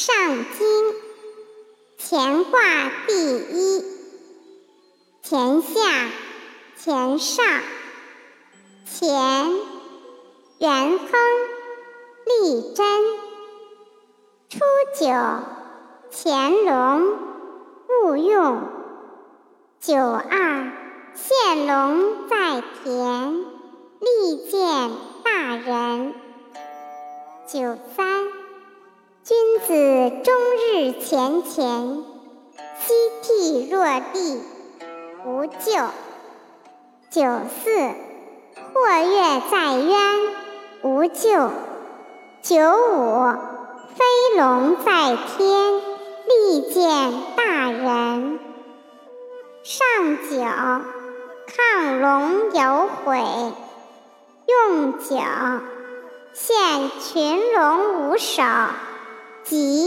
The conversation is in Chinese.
上经，乾卦第一，乾下，乾上，乾，元亨，利贞。初九，乾隆，勿用。九二，现龙在田，利见大人。九三，君子终日乾乾，夕惕若厉，无咎。九四，或跃在渊，无咎。九五，飞龙在天，利见大人。上九，亢龙有悔，用九。现群龙无首，集。